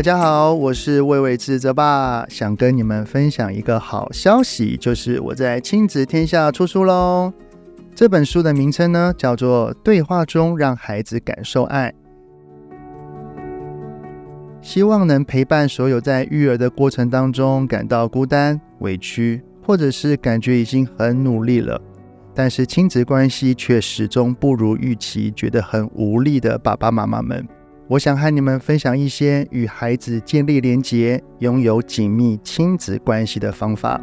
大家好，我是魏玮志泽爸，想跟你们分享一个好消息，就是我在亲子天下出书喽。这本书的名称呢，叫做《对话中让孩子感受爱》，希望能陪伴所有在育儿的过程当中感到孤单、委屈，或者是感觉已经很努力了，但是亲子关系却始终不如预期，觉得很无力的爸爸妈妈们。我想和你们分享一些与孩子建立连结、拥有紧密亲子关系的方法。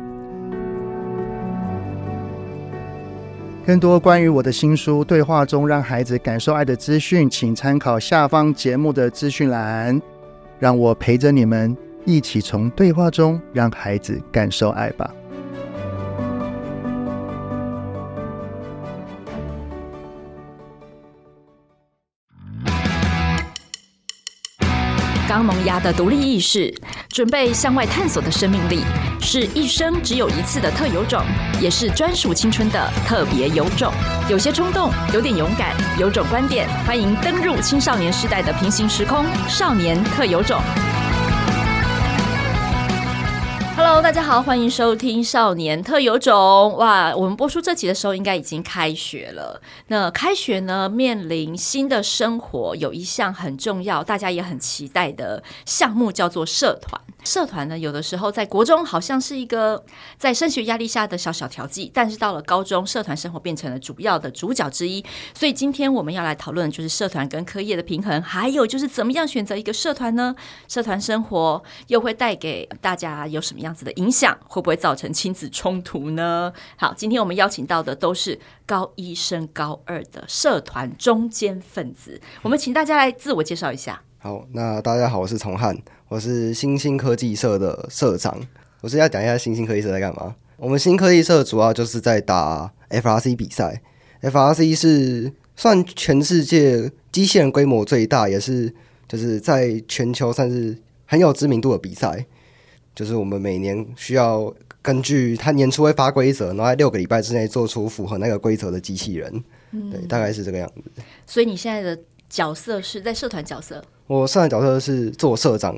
更多关于我的新书《对话中让孩子感受爱》的资讯，请参考下方节目的资讯栏。让我陪着你们一起从对话中让孩子感受爱吧。刚萌芽的独立意识，准备向外探索的生命力，是一生只有一次的特有种，也是专属青春的特别有种。有些冲动，有点勇敢，有种观点，欢迎登入青少年时代的平行时空，少年特有种。Hello，大家好，欢迎收听《少年特有种》。哇，我们播出这集的时候，应该已经开学了。那开学呢，面临新的生活，有一项很重要，大家也很期待的项目，叫做社团。社团呢，有的时候在国中好像是一个在升学压力下的小小调剂，但是到了高中，社团生活变成了主要的主角之一。所以今天我们要来讨论的，就是社团跟课业的平衡，还有就是怎么样选择一个社团呢？社团生活又会带给大家有什么样子的影响？会不会造成亲子冲突呢？好，今天我们邀请到的都是高一升高二的社团中坚分子，我们请大家来自我介绍一下。好，那大家好，我是崇汉。我是新兴科技社的社长，我是要讲一下新兴科技社在干嘛。我们新科技社主要就是在打 FRC 比赛，FRC 是算全世界机器人规模最大，也是就是在全球算是很有知名度的比赛。就是我们每年需要根据他年初会发规则，然后在六个礼拜之内做出符合那个规则的机器人。嗯，对，大概是这个样子。所以你现在的角色是在社团角色？我社团角色是做社长，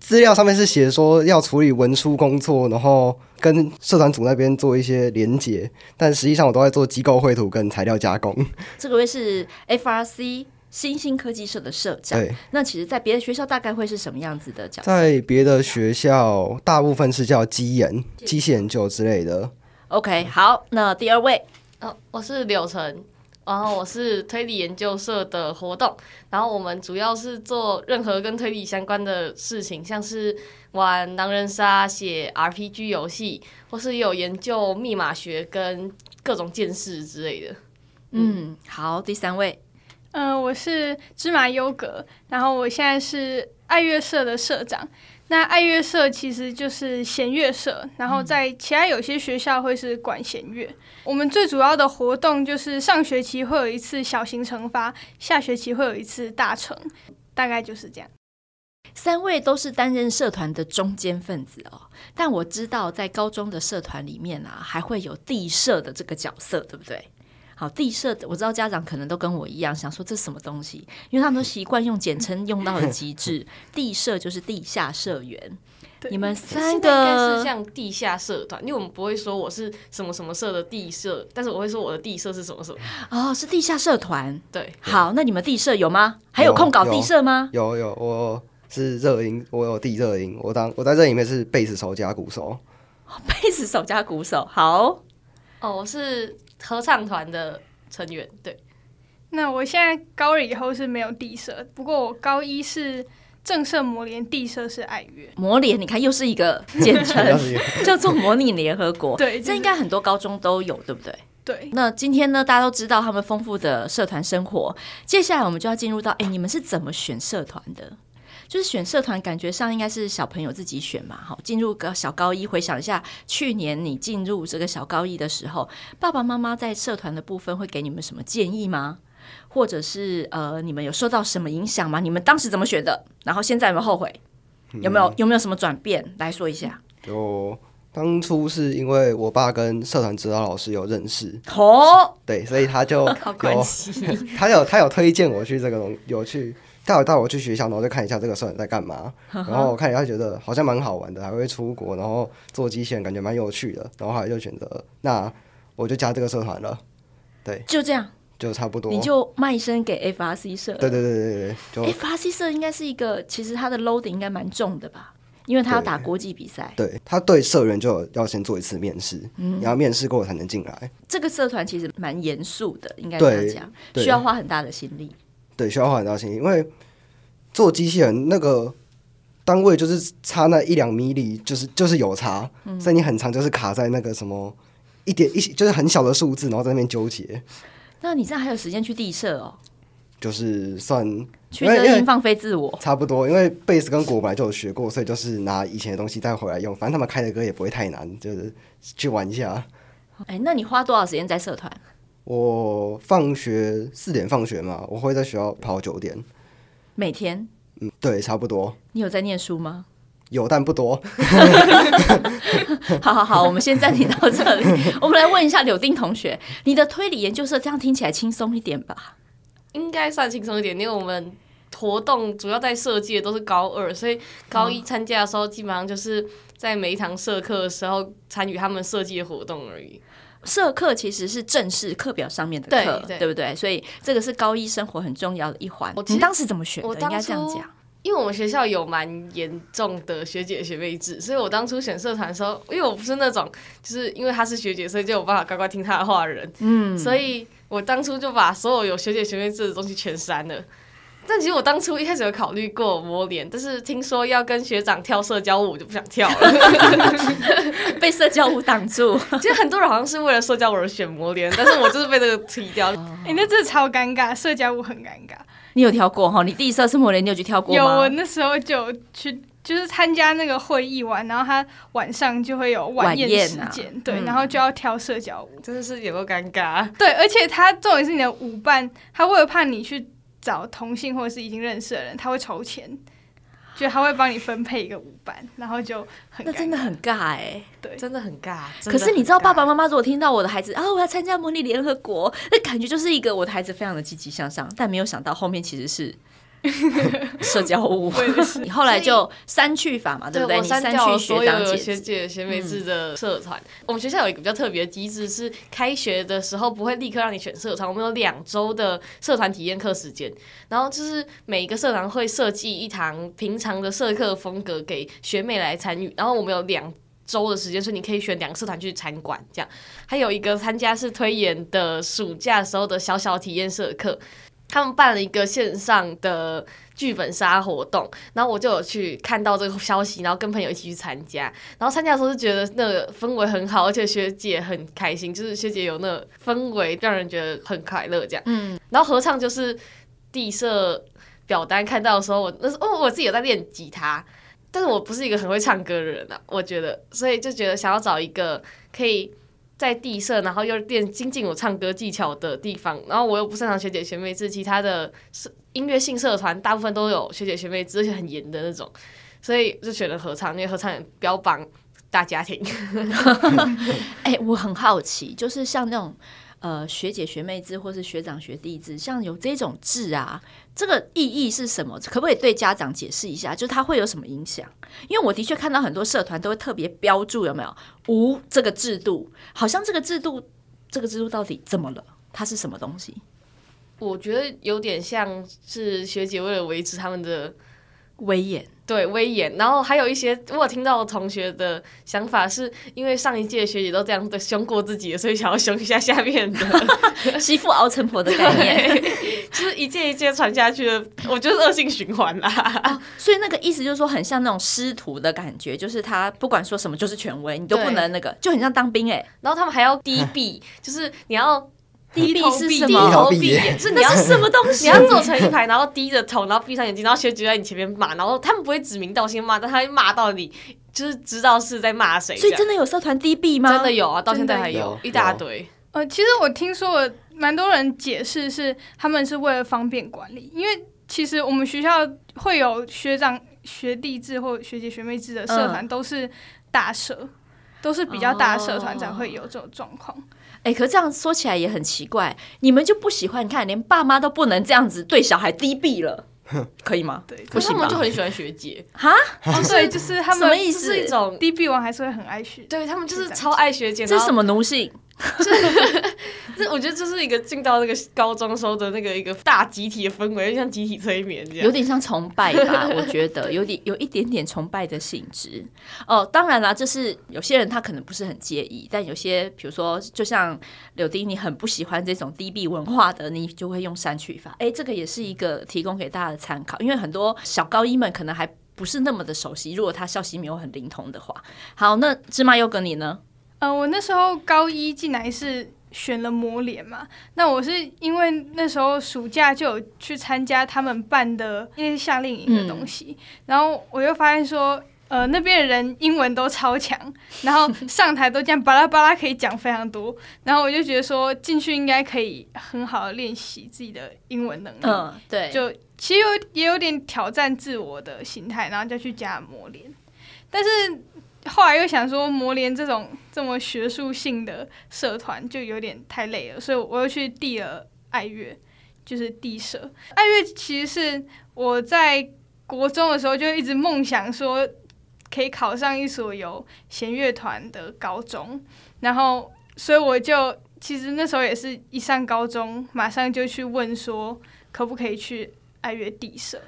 资料上面是写说要处理文书工作，然后跟社团组那边做一些连结，但实际上我都在做机构绘图跟材料加工。这个位是 FRC 新兴科技社的社长。对，那其实，在别的学校大概会是什么样子的角色？在别的学校，大部分是叫机研、机械研究之类的。OK，好，那第二位，哦，我是柳成。然后我是推理研究社的活动，然后我们主要是做任何跟推理相关的事情，像是玩狼人杀、写 RPG 游戏，或是有研究密码学跟各种剑士之类的。嗯，好，第三位，嗯、呃，我是芝麻优格，然后我现在是爱乐社的社长。那爱乐社其实就是弦乐社，然后在其他有些学校会是管弦乐。嗯。我们最主要的活动就是上学期会有一次小型惩罚，下学期会有一次大惩，大概就是这样。三位都是担任社团的中间分子哦，但我知道在高中的社团里面啊，还会有地社的这个角色，对不对？好，地社我知道家长可能都跟我一样想说，这是什么东西，因为他们都习惯用简称用到了极致。地社就是地下社员，你们三个应该是像地下社团，因为我们不会说我是什么什么社的地社，但是我会说我的地社是什么什么。哦，是地下社团。对，好，那你们地社有吗？还有空搞地社吗？有有，有，我是热音，我有地热音，我当我在这里面是贝斯手加鼓手。贝斯手加鼓手，好。哦，我是。合唱团的成员，对。那我现在高二以后是没有地社，不过我高一是正社模联，地社是爱乐模联。你看，又是一个简称，叫做模拟联合国。对，这应该很多高中都有，对不对？对。那今天呢，大家都知道他们丰富的社团生活，接下来我们就要进入到，哎，你们是怎么选社团的？就是选社团，感觉上应该是小朋友自己选嘛。好，进入个小高一，回想一下去年你进入这个小高一的时候，爸爸妈妈在社团的部分会给你们什么建议吗？或者是呃，你们有受到什么影响吗？你们当时怎么选的？然后现在有没有后悔？有没有有没有什么转变？来说一下。就当初是因为我爸跟社团指导老师有认识，哦，对，所以他就 关有系，他有他有推荐我去这个东，有去带我带我去学校，然后就看一下这个社团在干嘛，然后我看一下觉得好像蛮好玩的，还会出国，然后做机器人，感觉蛮有趣的，然后后来就选择那我就加这个社团了，对，就这样，就差不多，你就卖身给 FRC 社，对对对对对，就 FRC 社应该是一个，其实它的 loading 应该蛮重的吧，因为他要打国际比赛，对，他对社员就要先做一次面试，嗯，你要面试过才能进来。这个社团其实蛮严肃的，应该这样讲，需要花很大的心力。对，需要花很大心力，因为做机器人那个单位就是差那一两米里，就是就是有差，嗯、所以你很长就是卡在那个什么一点一就是很小的数字，然后在那边纠结。那你这样还有时间去地设哦？就是算去放飞自我，差不多。因为贝斯跟果本来就有学过，所以就是拿以前的东西再回来用。反正他们开的歌也不会太难，就是去玩一下。哎，那你花多少时间在社团？我放学四点放学嘛，我会在学校跑九点。每天？嗯，对，差不多。你有在念书吗？有，但不多。好好好，我们先暂停到这里。我们来问一下柳丁同学，你的推理研究社这样听起来轻松一点吧？应该算轻松一点，因为我们活动主要在设计的都是高二，所以高一参加的时候，基本上就是在每一堂社课的时候参与他们设计的活动而已。社课其实是正式课表上面的课，对，对，对不对？所以这个是高一生活很重要的一环。你当时怎么选的？应该这样讲。因为我们学校有蛮严重的学姐学妹制，所以我当初选社团的时候，因为我不是那种就是因为她是学姐，所以就有办法乖乖听她的话的人。嗯，所以我当初就把所有有学姐学妹制的东西全删了。但其实我当初一开始有考虑过模联，但是听说要跟学长跳社交舞，我就不想跳了，被社交舞挡住。其实很多人好像是为了社交舞而选模联，但是我就是被这个踢掉。哎、欸，那真的超尴尬，社交舞很尴尬。你有跳过哈？你第一次是模联，你有去跳过吗？有，我那时候就去，就是参加那个会议完，然后他晚上就会有晚宴时间，啊、对，嗯、然后就要跳社交舞，真的是有够尴尬。对，而且他重点是你的舞伴，他为了怕你去。找同性或者是已经认识的人，他会筹钱，就他会帮你分配一个舞伴，然后就很那真的很尬哎、欸，对，真的很尬。可是你知道，爸爸妈妈如果听到我的孩子啊，我要参加模拟联合国，那感觉就是一个我的孩子非常的积极向上，但没有想到后面其实是。社交舞，你后来就删去法嘛，对不对？你删去所有学姐学妹制的社团。嗯、我们学校有一个比较特别的机制，是开学的时候不会立刻让你选社团，我们有两周的社团体验课时间。然后就是每一个社团会设计一堂平常的社课风格给学妹来参与。然后我们有两周的时间，所以你可以选两个社团去参观。这样还有一个参加是推演的暑假时候的小小体验社课。他们办了一个线上的剧本杀活动，然后我就有去看到这个消息，然后跟朋友一起去参加。然后参加的时候就觉得那个氛围很好，而且学姐很开心，就是学姐有那个氛围，让人觉得很快乐这样。嗯。然后合唱就是地社表单看到的时候，我那时候哦，我自己有在练吉他，但是我不是一个很会唱歌的人啊，我觉得，所以就觉得想要找一个可以。在地社，然后又练精进我唱歌技巧的地方，然后我又不擅长学姐学妹制，其他的社音乐性社团大部分都有学姐学妹制，而且很严的那种，所以就选了合唱，因为合唱也标榜大家庭。哎、我很好奇，就是像那种。呃，学姐学妹制或是学长学弟制，像有这种制啊，这个意义是什么？可不可以对家长解释一下？就是它会有什么影响？因为我的确看到很多社团都会特别标注有没有无这个制度，好像这个制度，这个制度到底怎么了？它是什么东西？我觉得有点像是学姐为了维持他们的威严。对，威严，然后还有一些我有听到同学的想法，是因为上一届学姐都这样的凶过自己，所以想要凶一下下面的，媳妇熬成婆的概念，就是一届一届传下去的，我觉得恶性循环啦、啊。所以那个意思就是说，很像那种师徒的感觉，就是他不管说什么就是权威，你都不能那个，就很像当兵哎、欸。然后他们还要低 B，，就是你要。低臂 是什么？低头臂是你要是什么东西？你要坐成一排，然后低着头，然后闭上眼睛，然后学姐在你前面骂，然后他们不会指名道姓骂，但他会骂到你，就是知道是在骂谁。所以真的有社团低 B 吗？真的有啊，到现在还有，一大堆。呃，其实我听说了蛮多人解释是他们是为了方便管理，因为其实我们学校会有学长学弟制或学姐学妹制的社团，都是大社。都是比较大的社团才会有这种状况。哎、欸，可是这样说起来也很奇怪，你们就不喜欢？你看，连爸妈都不能这样子对小孩低 b 了，可以吗？对，可是他们就很喜欢学姐哈，哦，对，就是他们什么意思？是一种低鄙王还是会很爱学，对他们就是超爱学姐。这是什么奴性？这我觉得这是一个进到那个高中时候的那个一个大集体的氛围，就像集体催眠这样，有点像崇拜吧？我觉得有点有一点点崇拜的性质。哦，当然啦，就是有些人他可能不是很介意，但有些比如说，就像柳丁，你很不喜欢这种低 B 文化的，你就会用删去法。哎，这个也是一个提供给大家的参考，因为很多小高一们可能还不是那么的熟悉，如果他消息没有很灵通的话。好，那芝麻优格你呢？嗯、呃，我那时候高一进来是选了模联嘛，那我是因为那时候暑假就有去参加他们办的那些夏令营的东西，嗯、然后我又发现说，呃，那边的人英文都超强，然后上台都这样巴拉巴拉可以讲非常多，然后我就觉得说进去应该可以很好的练习自己的英文能力，嗯，对，就其实有也有点挑战自我的心态，然后就去加模联，但是。后来又想说，模联这种这么学术性的社团就有点太累了，所以我又去递了爱乐，就是递社。爱乐其实是我在国中的时候就一直梦想说，可以考上一所有弦乐团的高中，然后所以我就其实那时候也是一上高中，马上就去问说，可不可以去爱乐递社。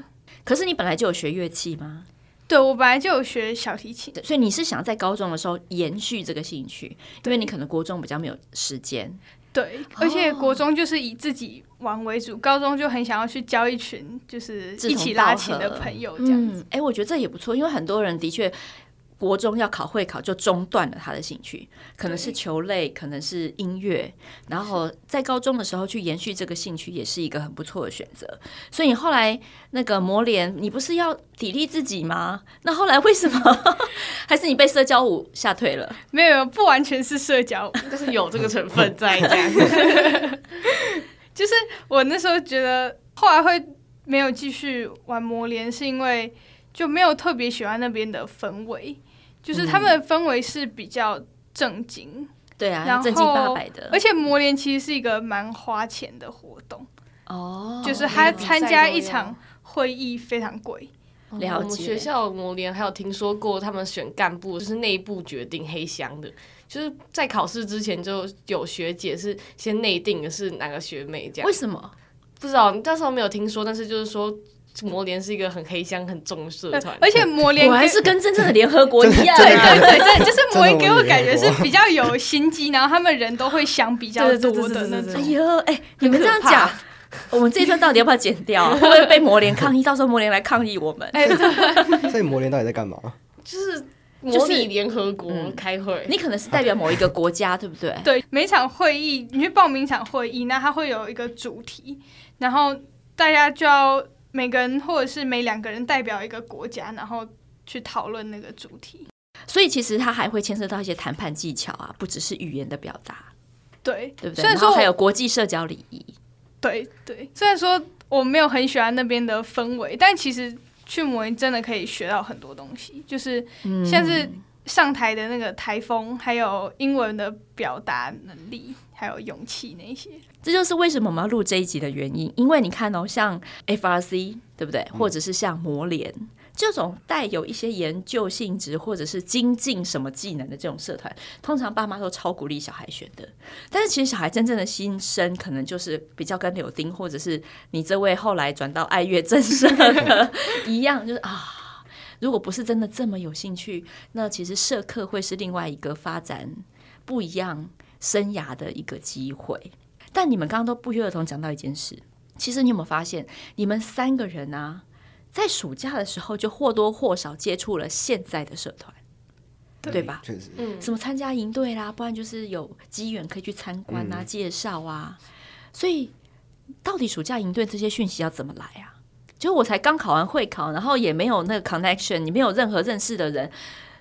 可是你本来就有学乐器吗？对，我本来就有学小提琴，所以你是想在高中的时候延续这个兴趣，因为你可能国中比较没有时间。对，而且国中就是以自己玩为主，高中就很想要去交一群就是一起拉琴的朋友这样子。哎、嗯，我觉得这也不错，因为很多人的确。国中要考会考就中断了他的兴趣，可能是球类，可能是音乐，然后在高中的时候去延续这个兴趣也是一个很不错的选择。所以你后来那个模联，你不是要砥砺自己吗？那后来为什么还是你被社交舞吓退了？没有，不完全是社交舞，但是有这个成分在这样。就是我那时候觉得，后来会没有继续玩磨联，是因为就没有特别喜欢那边的氛围。就是他们的氛围是比较正经，嗯、对啊，然后正经八百的。而且磨联其实是一个蛮花钱的活动哦，就是他参加一场会议非常贵。了解。我们学校磨联还有听说过，他们选干部就是内部决定黑箱的，就是在考试之前就有学姐是先内定的是哪个学妹这样。为什么？不知道，那时候没有听说，但是就是说。模联是一个很黑箱、很重的社团，而且魔联我还是跟真正的联合国一样。对对对，对，就是魔联给我感觉是比较有心机，然后他们人都会想比较多的那种。哎呦，哎，你们这样讲，我们这一段到底要不要剪掉？会不会被魔联抗议？到时候魔联来抗议我们？哎，所以模联到底在干嘛？就是模拟联合国开会。你可能是代表某一个国家，对不对？对，每场会议你去报名一场会议，那它会有一个主题，然后大家就要。每个人或者是每两个人代表一个国家，然后去讨论那个主题。所以其实它还会牵涉到一些谈判技巧啊，不只是语言的表达。对，对不对？虽然说还有国际社交礼仪。对对，虽然说我没有很喜欢那边的氛围，但其实去模联真的可以学到很多东西，就是像是上台的那个台风，还有英文的表达能力。还有勇气那些，这就是为什么我们要录这一集的原因。因为你看哦，像 FRC 对不对？或者是像魔联这种带有一些研究性质或者是精进什么技能的这种社团，通常爸妈都超鼓励小孩选的。但是其实小孩真正的心声，可能就是比较跟柳丁或者是你这位后来转到爱乐正社的 一样，就是啊，如果不是真的这么有兴趣，那其实社课会是另外一个发展不一样。生涯的一个机会，但你们刚刚都不约而同讲到一件事，其实你有没有发现，你们三个人啊，在暑假的时候就或多或少接触了现在的社团，对，对吧？确实，嗯，什么参加营队啦，不然就是有机缘可以去参观啊、嗯、介绍啊，所以到底暑假营队这些讯息要怎么来啊？就我才刚考完会考，然后也没有那个 connection，你没有任何认识的人，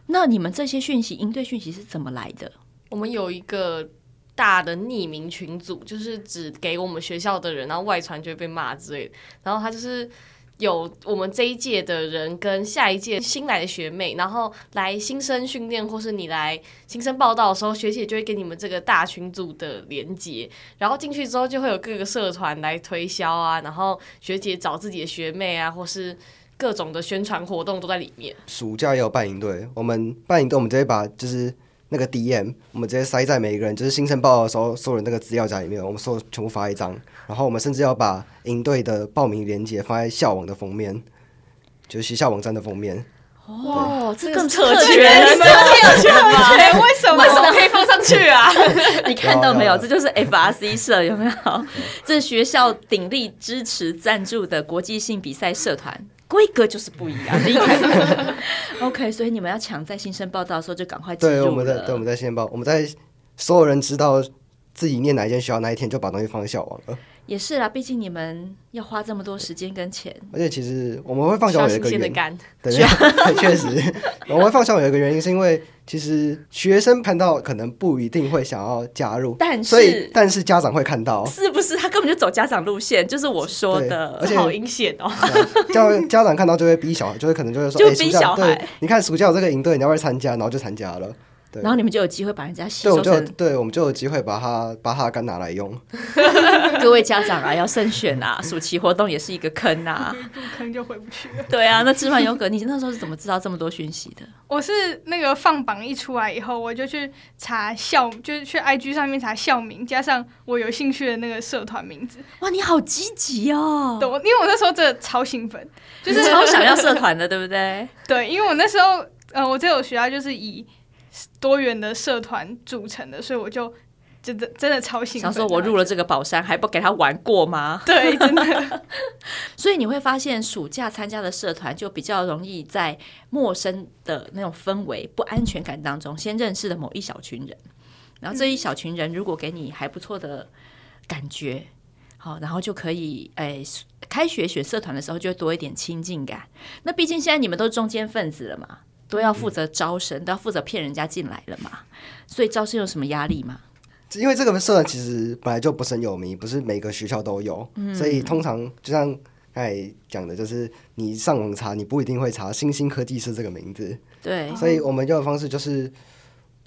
那你们这些讯息营队讯息是怎么来的？我们有一个大的匿名群组，就是只给我们学校的人，然后外传就会被骂之类的。然后他就是有我们这一届的人跟下一届新来的学妹，然后来新生训练，或是你来新生报到的时候，学姐就会给你们这个大群组的连接，然后进去之后就会有各个社团来推销啊，然后学姐找自己的学妹啊，或是各种的宣传活动都在里面。暑假也有办营队，我们办营队，我们直接把就是那个 DM，我们直接塞在每一个人就是新生报的时候所有人那个资料夹里面，我们所有全部发一张。然后我们甚至要把营队的报名链接放在校网的封面，就是学校网站的封面。哦，这更特权，这更特权吗？为什么？为什么可以放上去啊？你看到没有？这就是 FRC 社有没有？这是学校鼎力支持赞助的国际性比赛社团，规格就是不一样。厉害。OK，所以你们要抢在新生报道的时候就赶快进。对，我们在对我们在新生报，我们在所有人知道自己念哪一间学校那一天就把东西放在校网了。也是啦，毕竟你们要花这么多时间跟钱，而且其实我们会放下我有 一个原因，确实我们会放下我有一个原因，是因为其实学生看到可能不一定会想要加入，但是所以但是家长会看到，是不是？他根本就走家长路线，就是我说的，而且好阴险哦。家家长看到就会逼小孩，就会可能就会说，就逼小孩，你看暑假有这个营队，你要不要参加？然后就参加了。对然后你们就有机会把人家吸收成，对，我就对，我们就有机会把它把它肝拿来用。各位家长啊，要慎选啊，暑期活动也是一个坑啊，坑就回不去了。对啊，那芝麻优格，你那时候是怎么知道这么多讯息的？我是那个放榜一出来以后，我就去查校，就是去 IG 上面查校名，加上我有兴趣的那个社团名字。哇，你好积极哦！对，因为我那时候真的超兴奋，就是超想要社团的，对不对？对，因为我那时候，呃，我这所学校就是以。多元的社团组成的，所以我就真的真的超兴奋。想说，我入了这个宝山，还不给他玩过吗？对，真的。所以你会发现，暑假参加的社团就比较容易在陌生的那种氛围、不安全感当中，先认识了某一小群人。然后这一小群人如果给你还不错的感觉，好，然后就可以哎，开学选社团的时候就会多一点亲近感。那毕竟现在你们都是中间分子了嘛。都要负责招生，都要负责骗人家进来了嘛，所以招生有什么压力吗？因为这个社团其实本来就不是很有名，不是每个学校都有，嗯、所以通常就像刚才讲的，就是你上网查，你不一定会查新兴科技社这个名字。对，所以我们用的方式就是，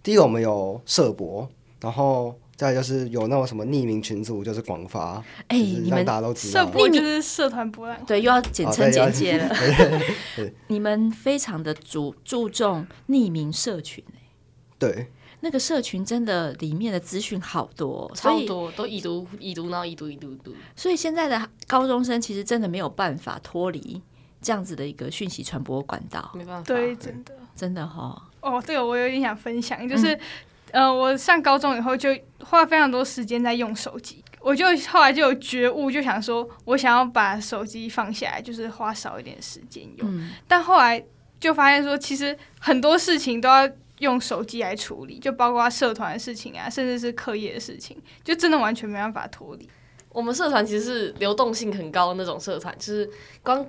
第一个我们有社博，然后。再就是有那种什么匿名群组，就是广发，哎、欸，你们大家都知道，社博就是社团博览，对，又要简称简介了。哦、你们非常的注注重匿名社群，对，那个社群真的里面的资讯好多，超多，都已读已读，然后已读已读读。所以现在的高中生其实真的没有办法脱离这样子的一个讯息传播管道，没办法，对，真的，真的哈。哦，这个我有点想分享，就是。嗯呃，我上高中以后就花非常多时间在用手机，我就后来就有觉悟，就想说我想要把手机放下来，就是花少一点时间用。嗯、但后来就发现说，其实很多事情都要用手机来处理，就包括社团的事情啊，甚至是课业的事情，就真的完全没办法脱离。我们社团其实是流动性很高的那种社团，就是光。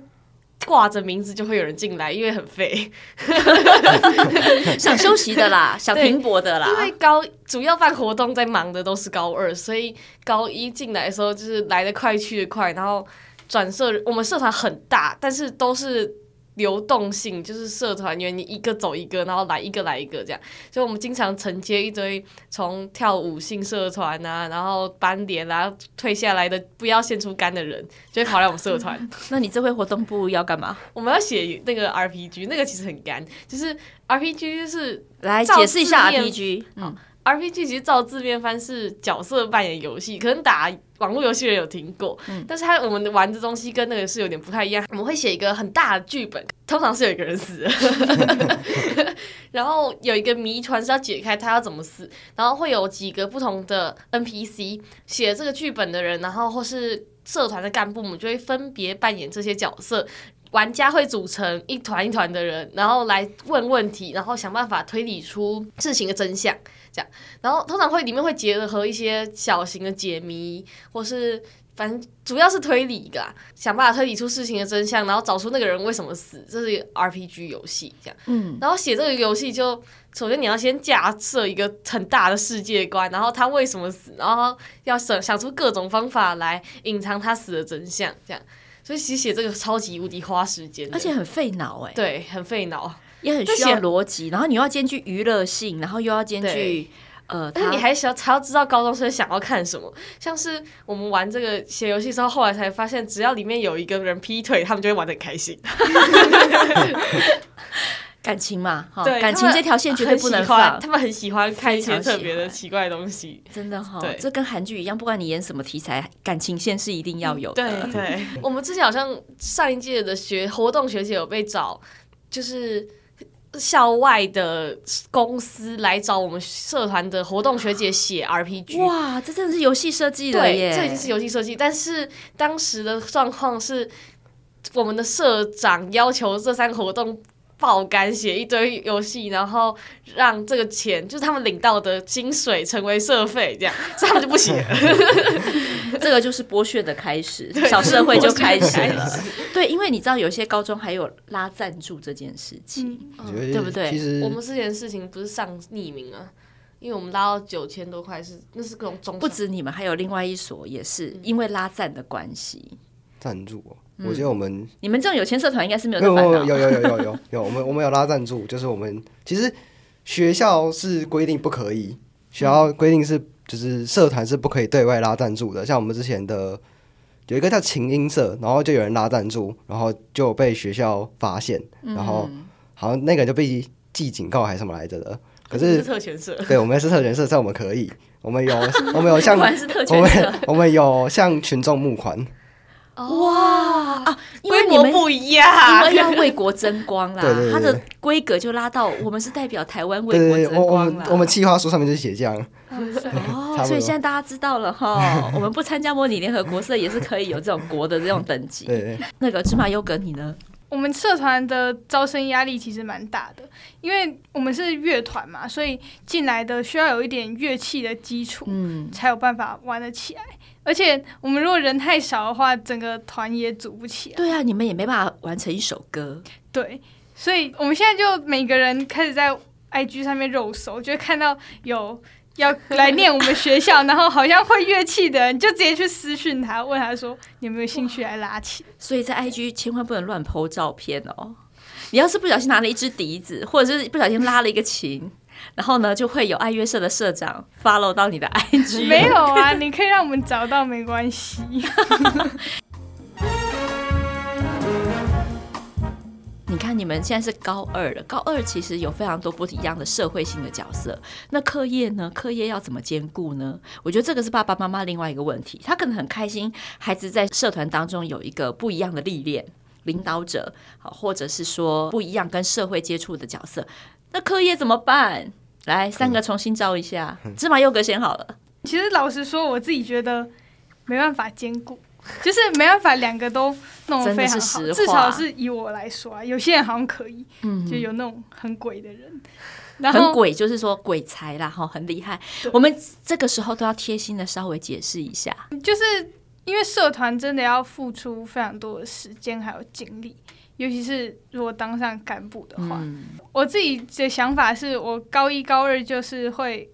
挂着名字就会有人进来，因为很废，想休息的啦，想停泊的啦。因为高主要办活动在忙的都是高二，所以高一进来的时候就是来得快去得快，然后转社我们社团很大，但是都是。流动性就是社团员，你一个走一个，然后来一个来一个这样，所以我们经常承接一堆从跳舞性社团啊，然后班联啊退下来的不要献出肝的人，就会跑来我们社团。那你这回活动部要干嘛？我们要写那个 RPG，那个其实很干，就是 RPG 就是来解释一下 RPG，嗯。RPG 其实照字面翻是角色扮演游戏，可能打网络游戏人有听过，嗯、但是他我们玩的东西跟那个是有点不太一样。我们会写一个很大的剧本，通常是有一个人死，然后有一个谜团是要解开他要怎么死，然后会有几个不同的 NPC 写这个剧本的人，然后或是社团的干部们就会分别扮演这些角色。玩家会组成一团一团的人，然后来问问题，然后想办法推理出事情的真相，这样。然后通常会里面会结合一些小型的解谜，或是反正主要是推理的，想办法推理出事情的真相，然后找出那个人为什么死。这是一个 RPG 游戏，这样。嗯。然后写这个游戏就首先你要先架设一个很大的世界观，然后他为什么死，然后要想想出各种方法来隐藏他死的真相，这样。所以其实写这个超级无敌花时间，而且很费脑哎。对，很费脑，也很需要逻辑，然后你又要兼具娱乐性，然后又要兼具。呃，但你还想才要知道高中生想要看什么？像是我们玩这个写游戏之后，后来才发现，只要里面有一个人劈腿，他们就会玩的很开心。感情嘛，对，感情这条线绝对不能放。他们很喜欢看一些特别的奇怪的东西，真的哈。对，这跟韩剧一样，不管你演什么题材，感情线是一定要有的。对对，我们之前好像上一届的学活动学姐有被找，就是。校外的公司来找我们社团的活动学姐写 RPG，哇，这真的是游戏设计了耶！对，这已经是游戏设计。但是当时的状况是，我们的社长要求这三个活动爆肝写一堆游戏，然后让这个钱就是他们领到的薪水成为社费，这样，所以他们就不写了。这个就是剥削的开始，小社会就开始了。对，因为你知道，有些高中还有拉赞助这件事情，嗯嗯、对不对？其实我们之前事情不是上匿名啊，因为我们拉到九千多块，是那是各种中。不止你们，还有另外一所也是因为拉赞的关系。赞助、哦，我觉得我们、嗯、你们这种有钱社团应该是没有。有有有有有有我们我们有拉赞助，就是我们其实学校是规定不可以，学校规定是。就是社团是不可以对外拉赞助的，像我们之前的有一个叫琴音社，然后就有人拉赞助，然后就被学校发现，然后好像那个就被记警告还是什么来着的。可是，是特权社，对，我们是特权社，在我们可以，我们有我们有向我们我们有向群众募款。哇啊！规模不一样，因为要为国争光啦。对对对，它的规格就拉到我们是代表台湾为国争光啦。我们我们企划书上面就写这样。哦，所以现在大家知道了哈，我们不参加模拟联合国社也是可以有这种国的这种等级。对，那个芝麻优格你呢？我们社团的招生压力其实蛮大的，因为我们是乐团嘛，所以进来的需要有一点乐器的基础，嗯，才有办法玩得起来。而且我们如果人太少的话，整个团也组不起来。对啊，你们也没办法完成一首歌。对，所以我们现在就每个人开始在 IG 上面肉搜，就会看到有要来念我们学校，然后好像会乐器的人，就直接去私讯他，问他说你有没有兴趣来拉琴。所以在 IG 千万不能乱 po 照片哦。你要是不小心拿了一支笛子，或者是不小心拉了一个琴。然后呢，就会有爱乐社的社长 follow 到你的 IG。没有啊，你可以让我们找到，没关系。你看，你们现在是高二了，高二其实有非常多不一样的社会性的角色。那课业呢？课业要怎么兼顾呢？我觉得这个是爸爸妈妈另外一个问题。他可能很开心，孩子在社团当中有一个不一样的历练，领导者，好，或者是说不一样跟社会接触的角色。那课业怎么办？来，三个重新招一下。嗯、芝麻优格先好了。其实老实说，我自己觉得没办法兼顾，就是没办法两个都弄得非常好。至少是以我来说啊，有些人好像可以，嗯、就有那种很鬼的人。很鬼就是说鬼才啦，哈，很厉害。我们这个时候都要贴心的稍微解释一下，就是因为社团真的要付出非常多的时间还有精力。尤其是如果当上干部的话，嗯、我自己的想法是我高一高二就是会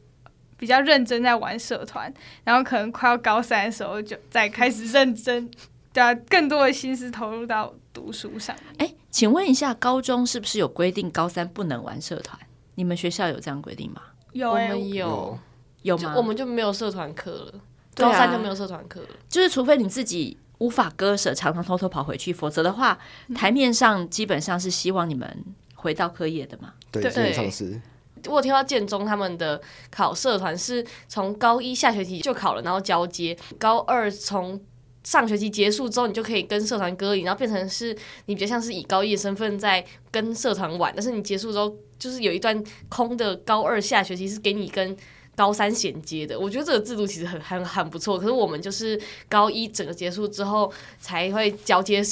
比较认真在玩社团，然后可能快要高三的时候就再开始认真，把更多的心思投入到读书上。哎、欸，请问一下，高中是不是有规定高三不能玩社团？你们学校有这样规定吗？有、欸，我们有，有吗？我们就没有社团课了，高三就没有社团课了，就是除非你自己。无法割舍，常常偷偷跑回去，否则的话，台面上基本上是希望你们回到课业的嘛。对，基本上是。我有听到建中他们的考社团是从高一下学期就考了，然后交接，高二从上学期结束之后，你就可以跟社团割离，然后变成是你比较像是以高一的身份在跟社团玩，但是你结束之后，就是有一段空的高二下学期是给你跟。高三衔接的，我觉得这个制度其实很很很不错。可是我们就是高一整个结束之后才会交接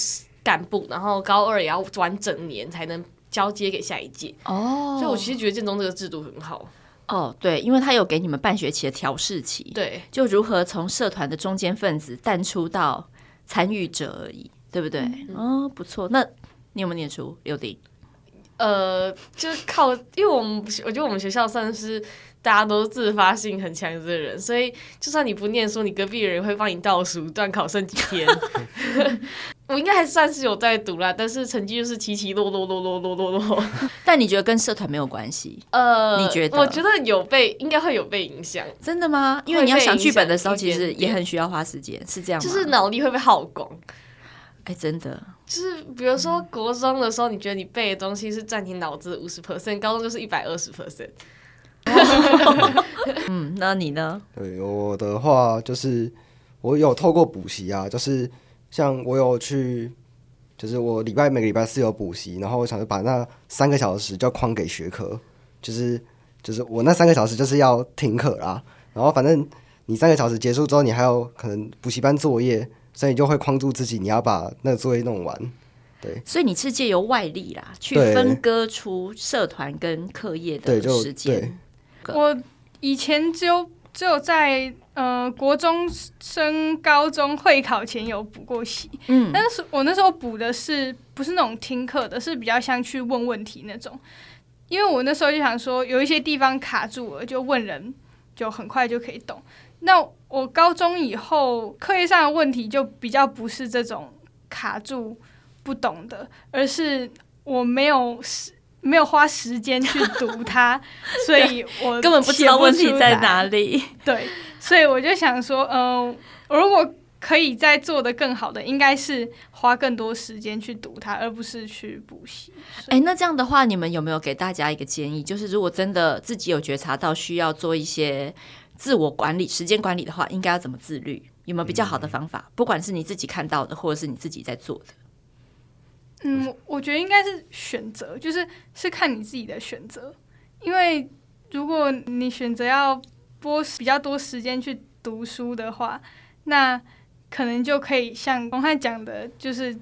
干部，然后高二也要转整年才能交接给下一届。哦，所以我其实觉得建中这个制度很好。哦，对，因为他有给你们半学期的调试期，对，就如何从社团的中间分子淡出到参与者而已，对不对？嗯、哦，不错。那你有没有念书？刘迪。呃，就是靠，因为我们我觉得我们学校算是。大家都自发性很强的人，所以就算你不念书，你隔壁的人会帮你倒数，段考剩几天。我应该还算是有在读啦，但是成绩就是起起落落落落落落落。但你觉得跟社团没有关系？呃，你觉得？我觉得有被，应该会有被影响。真的吗？因为你要想剧本的时候，其实也很需要花时间，是这样吗？就是脑力会被耗光。哎、欸，真的，就是比如说国中的时候，你觉得你背的东西是占你脑子五十 percent，高中就是一百二十 percent。嗯，那你呢？对，我的话就是我有透过补习啊，就是像我有去，就是我礼拜每个礼拜四有补习，然后我想把那三个小时就框给学科，就是就是我那三个小时就是要停课啦，然后反正你三个小时结束之后，你还有可能补习班作业，所以你就会框住自己，你要把那个作业弄完。对，所以你是借由外力啦，去分割出社团跟课业的时间。我以前只有只有在呃国中升高中会考前有补过习，嗯，但是我那时候补的是不是那种听课的，是比较像去问问题那种，因为我那时候就想说有一些地方卡住了，就问人就很快就可以懂。那我高中以后课业上的问题就比较不是这种卡住不懂的，而是我没有没有花时间去读它，所以我 根本不知道问题在哪里。对，所以我就想说，嗯、呃，如果可以再做的更好的，应该是花更多时间去读它，而不是去补习。哎，那这样的话，你们有没有给大家一个建议？就是如果真的自己有觉察到需要做一些自我管理、时间管理的话，应该要怎么自律？有没有比较好的方法？嗯、不管是你自己看到的，或者是你自己在做的。嗯，我觉得应该是选择，就是是看你自己的选择。因为如果你选择要播比较多时间去读书的话，那可能就可以像刚才讲的，就是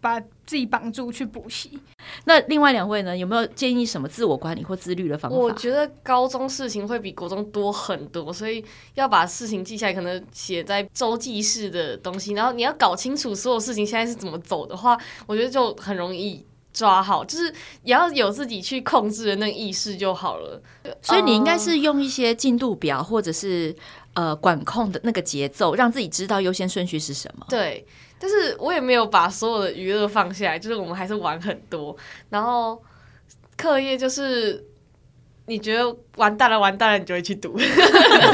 把自己绑住去补习。那另外两位呢，有没有建议什么自我管理或自律的方法？我觉得高中事情会比国中多很多，所以要把事情记下来，可能写在周记式的东西。然后你要搞清楚所有事情现在是怎么走的话，我觉得就很容易抓好，就是也要有自己去控制的那个意识就好了。所以你应该是用一些进度表，或者是呃管控的那个节奏，让自己知道优先顺序是什么。对。但是我也没有把所有的娱乐放下来，就是我们还是玩很多。然后课业就是你觉得完蛋了，完蛋了，你就会去读。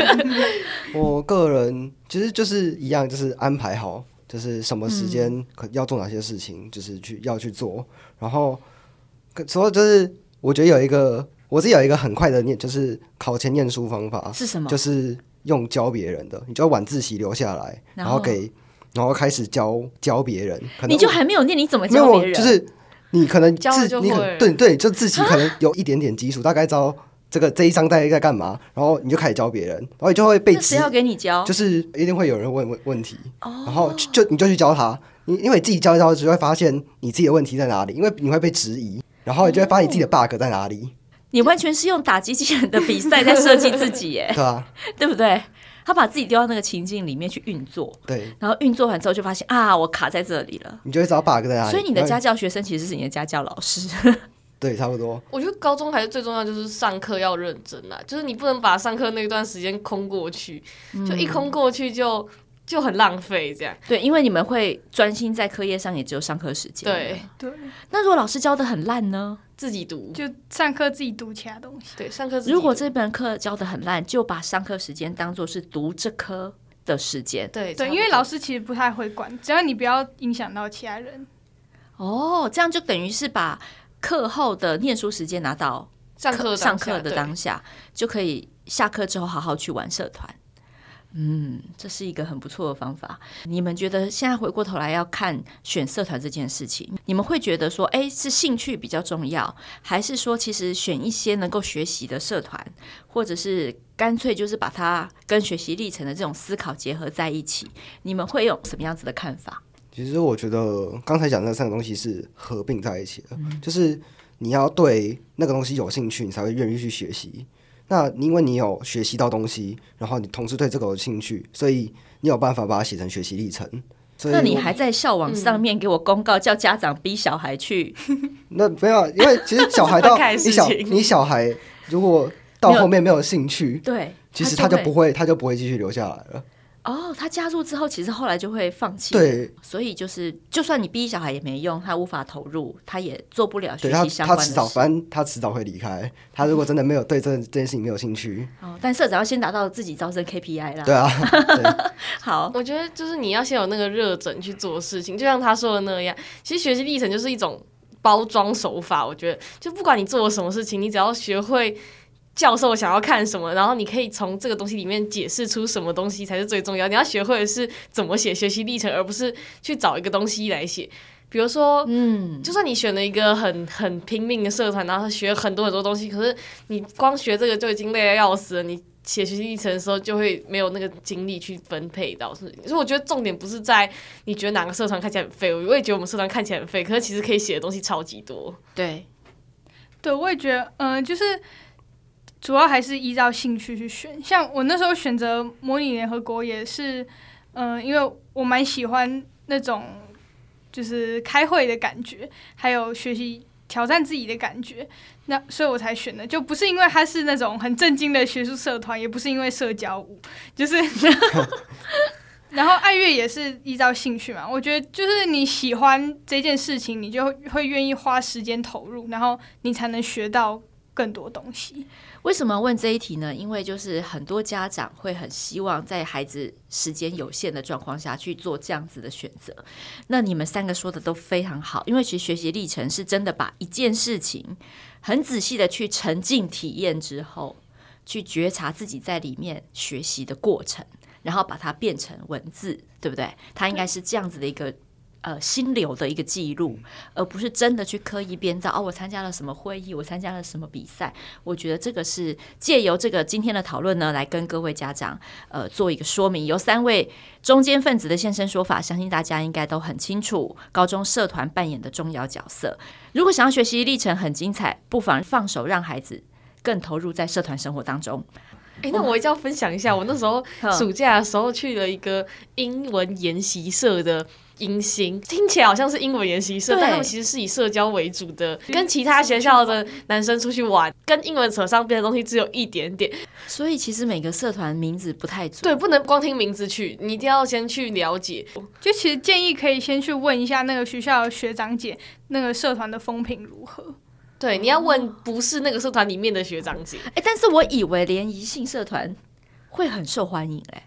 我个人其实就是一样，就是安排好，就是什么时间可要做哪些事情，就是去要去做。然后，所以就是我觉得有一个，我是有一个很快的念，就是考前念书方法是什么？就是用教别人的，你就要晚自习留下来，然后给。然后开始教教别人，你就还没有念，你怎么教别人？就是你可能自你可能对对，就自己可能有一点点基础，大概知道这个这一章大概在干嘛，然后你就开始教别人，然后你就会被谁要给你教？就是一定会有人问问问题，然后就你就去教他，你因为你自己教一教，就会发现你自己的问题在哪里，因为你会被质疑，然后你就会发现你自己的 bug 在哪里。你完全是用打机器人的比赛在设计自己，耶，对啊，对不对？他把自己丢到那个情境里面去运作，对，然后运作完之后就发现啊，我卡在这里了。你就会找 bug 在哪里？所以你的家教学生其实是你的家教老师。对，差不多。我觉得高中还是最重要，就是上课要认真啦，就是你不能把上课那段时间空过去，就一空过去就就很浪费这样。对，因为你们会专心在课业上，也只有上课时间。对对。那如果老师教的很烂呢？自己读，就上课自己读其他东西。对，上课。如果这门课教的很烂，就把上课时间当做是读这科的时间。对对，因为老师其实不太会管，只要你不要影响到其他人。哦，这样就等于是把课后的念书时间拿到上课上课的当下，就可以下课之后好好去玩社团。嗯，这是一个很不错的方法。你们觉得现在回过头来要看选社团这件事情，你们会觉得说，哎，是兴趣比较重要，还是说其实选一些能够学习的社团，或者是干脆就是把它跟学习历程的这种思考结合在一起？你们会有什么样子的看法？其实我觉得刚才讲的那三个东西是合并在一起的，嗯、就是你要对那个东西有兴趣，你才会愿意去学习。那因为你有学习到东西，然后你同时对这个有兴趣，所以你有办法把它写成学习历程。所以那你还在校网上面给我公告，叫家长逼小孩去？那没有，因为其实小孩到 你小你小孩如果到后面没有兴趣，对，其实他就不会，他就不会继续留下来了。哦，他加入之后，其实后来就会放弃。对，所以就是，就算你逼小孩也没用，他无法投入，他也做不了学习相关的事。他他迟早，反正他迟早会离开。他如果真的没有对这这件事情没有兴趣，哦，但社长要先达到自己招生 KPI 啦。对啊，对好，我觉得就是你要先有那个热忱去做事情，就像他说的那样，其实学习历程就是一种包装手法。我觉得，就不管你做了什么事情，你只要学会。教授想要看什么，然后你可以从这个东西里面解释出什么东西才是最重要。你要学会的是怎么写学习历程，而不是去找一个东西来写。比如说，嗯，就算你选了一个很很拼命的社团，然后学很多很多东西，可是你光学这个就已经累得要死了。你写学习历程的时候，就会没有那个精力去分配到。所以我觉得重点不是在你觉得哪个社团看起来很废，我也觉得我们社团看起来很废，可是其实可以写的东西超级多。对，对，我也觉得，嗯、呃，就是。主要还是依照兴趣去选，像我那时候选择模拟联合国也是，嗯、呃，因为我蛮喜欢那种就是开会的感觉，还有学习挑战自己的感觉，那所以我才选的，就不是因为它是那种很正经的学术社团，也不是因为社交舞，就是，然后爱乐也是依照兴趣嘛，我觉得就是你喜欢这件事情，你就会愿意花时间投入，然后你才能学到更多东西。为什么问这一题呢？因为就是很多家长会很希望在孩子时间有限的状况下去做这样子的选择。那你们三个说的都非常好，因为其实学习历程是真的把一件事情很仔细的去沉浸体验之后，去觉察自己在里面学习的过程，然后把它变成文字，对不对？它应该是这样子的一个。呃，心流的一个记录，而不是真的去刻意编造。哦，我参加了什么会议，我参加了什么比赛。我觉得这个是借由这个今天的讨论呢，来跟各位家长呃做一个说明。由三位中间分子的现身说法，相信大家应该都很清楚高中社团扮演的重要角色。如果想要学习历程很精彩，不妨放手让孩子更投入在社团生活当中。哎、欸，那我一定要分享一下，我那时候 暑假的时候去了一个英文研习社的。迎新听起来好像是英文研习社，但他们其实是以社交为主的，跟其他学校的男生出去玩，跟英文扯上边的东西只有一点点。所以其实每个社团名字不太准，对，不能光听名字去，你一定要先去了解。就其实建议可以先去问一下那个学校的学长姐，那个社团的风评如何。对，你要问不是那个社团里面的学长姐。哎、欸，但是我以为联谊性社团会很受欢迎哎、欸。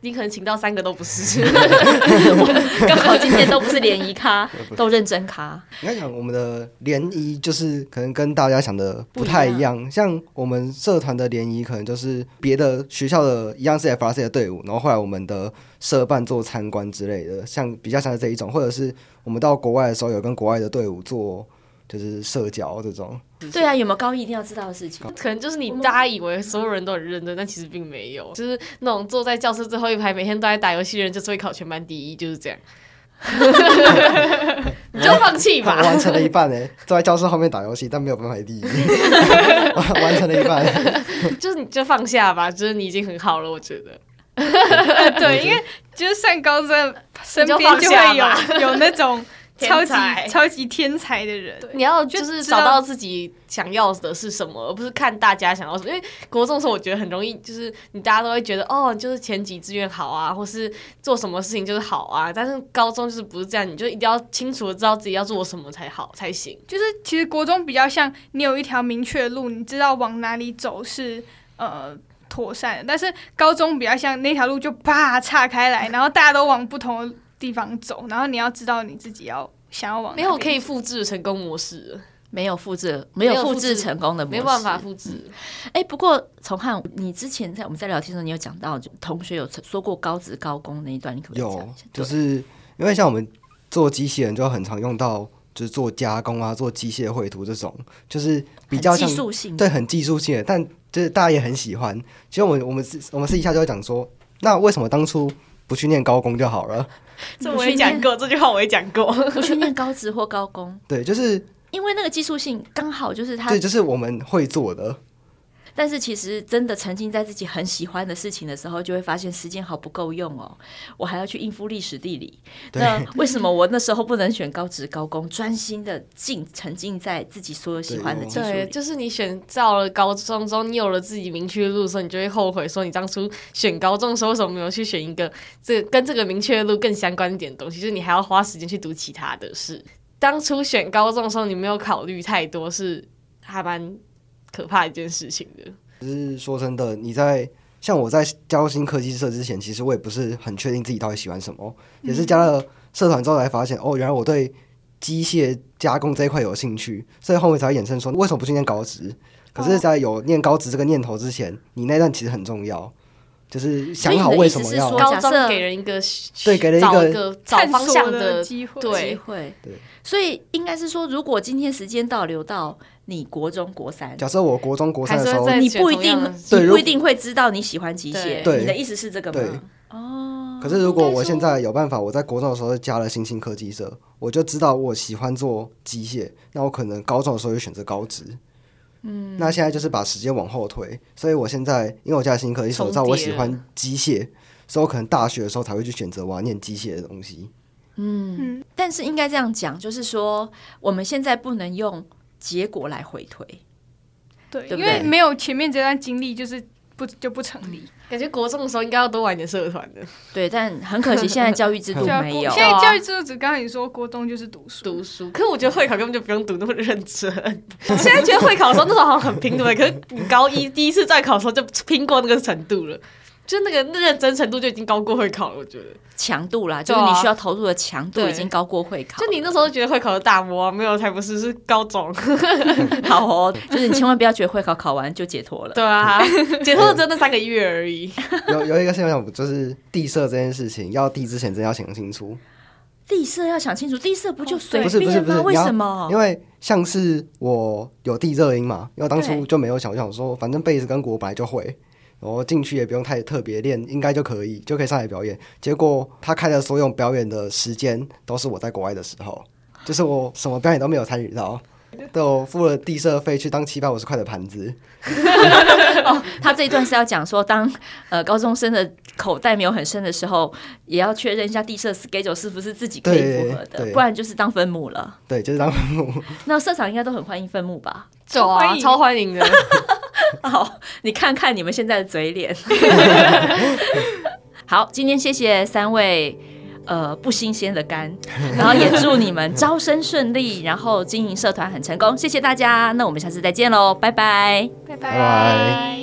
你可能请到三个都不是，刚好今天都不是联谊咖，都认真咖。你看，讲我们的联谊就是可能跟大家想的不太一样，一样像我们社团的联谊可能就是别的学校的一样是 FRC 的队伍，然后后来我们的社办做参观之类的，像比较像是这一种，或者是我们到国外的时候有跟国外的队伍做。就是社交这种，对啊，有没有高一一定要知道的事情？可能就是你大家以为所有人都很认真，但其实并没有。就是那种坐在教室最后一排，每天都在打游戏的人，就是会考全班第一，就是这样。你就放弃吧。完成了一半呢，坐在教室后面打游戏，但没有办法第一，完成了一半。就是你就放下吧，就是你已经很好了，我觉得。对，因为就是上高中身边就会有有那种。超级超级天才的人，你要就是找到自己想要的是什么，而不是看大家想要什么。因为国中的时候，我觉得很容易，就是你大家都会觉得哦，就是前几志愿好啊，或是做什么事情就是好啊。但是高中就是不是这样，你就一定要清楚的知道自己要做什么才好才行。就是其实国中比较像你有一条明确的路，你知道往哪里走是呃妥善。但是高中比较像那条路就啪岔开来，然后大家都往不同的。地方走，然后你要知道你自己要想要往。没有可以复制成功模式，没有复制，没有复制成功的模式，没办法复制。哎、嗯，不过从汉，你之前在我们在聊天的时候，你有讲到就同学有说过高职高工那一段，你可不可以讲一下？有，就是因为像我们做机器人，就很常用到，就是做加工啊，做机械绘图这种，就是比较像技术性，对，很技术性的，但就是大家也很喜欢。其实我们我们私我们私底下就会讲说，那为什么当初不去念高工就好了？这我也讲过，这句话我也讲过。不去念高职或高工，对，就是因为那个技术性刚好就是他，对，就是我们会做的。但是其实真的沉浸在自己很喜欢的事情的时候，就会发现时间好不够用哦。我还要去应付历史地理，那为什么我那时候不能选高职高工，专心的浸沉浸在自己所有喜欢的技术里？对，就是你选到了高中中，你有了自己明确的路的时候，你就会后悔说你当初选高中的时候为什么没有去选一个这个跟这个明确的路更相关一点的东西？就是你还要花时间去读其他的事。当初选高中的时候，你没有考虑太多，是还蛮可怕一件事情的。只是说真的，你在像我在加入新科技社之前，其实我也不是很确定自己到底喜欢什么，嗯、也是加了社团之后才发现，哦，原来我对机械加工这一块有兴趣，所以后面才会衍生说，为什么不去念高职？可是，在有念高职这个念头之前，你那段其实很重要。就是想好为什么要高中给人一个对，给人一个找方向的机会，机会。对，所以应该是说，如果今天时间倒流到你国中国三，假设我国中国三的时候，你不一定，你不一定会知道你喜欢机械。对，你的意思是这个吗？对。哦。可是如果我现在有办法，我在国中的时候加了新兴科技社，我就知道我喜欢做机械，那我可能高中的时候就选择高职。嗯，那现在就是把时间往后推，所以我现在因为我加了新科技社，我知道我喜欢机械，所以我可能大学的时候才会去选择我要念机械的东西。嗯，但是应该这样讲，就是说我们现在不能用结果来回推，对，对对，因为没有前面这段经历，就是。不就不成立？感觉国中的时候应该要多玩点社团的。对，但很可惜，现在教育制度没有。现在教育制度只刚才你说，国中就是读书，读书。可是我觉得会考根本就不用读那么认真。现在觉得会考的时候，那时候好像很拼，对不对？可是你高一第一次再考的时候就拼过那个程度了。就那个认真程度就已经高过会考了，我觉得强度啦，就是你需要投入的强度已经高过会考。就你那时候觉得会考的大魔王，没有，才不是，是高中。好哦，就是你千万不要觉得会考考完就解脱了。对啊，解脱了真的三个月而已。有有一个现象，就是地设这件事情，要地之前真要想清楚。地色要想清楚，地色不就随便吗？不是不是不是，为什么？因为像是我有地热音嘛，因为当初就没有想，我想说反正贝斯跟鼓本来就会。然后进去也不用太特别练，应该就可以，就可以上来表演。结果他开的所有表演的时间都是我在国外的时候，就是我什么表演都没有参与到，都有付了地社费去当七百五十块的盘子。哦，他这一段是要讲说，当呃高中生的口袋没有很深的时候，也要确认一下地社 schedule 是不是自己可以符合的，不然就是当分母了。对，就是当分母。那社长应该都很欢迎分母吧？走啊，超欢迎的。好，你看看你们现在的嘴脸。好，今天谢谢三位呃不新鲜的肝，然后也祝你们招生顺利，然后经营社团很成功。谢谢大家，那我们下次再见喽，拜拜，拜拜。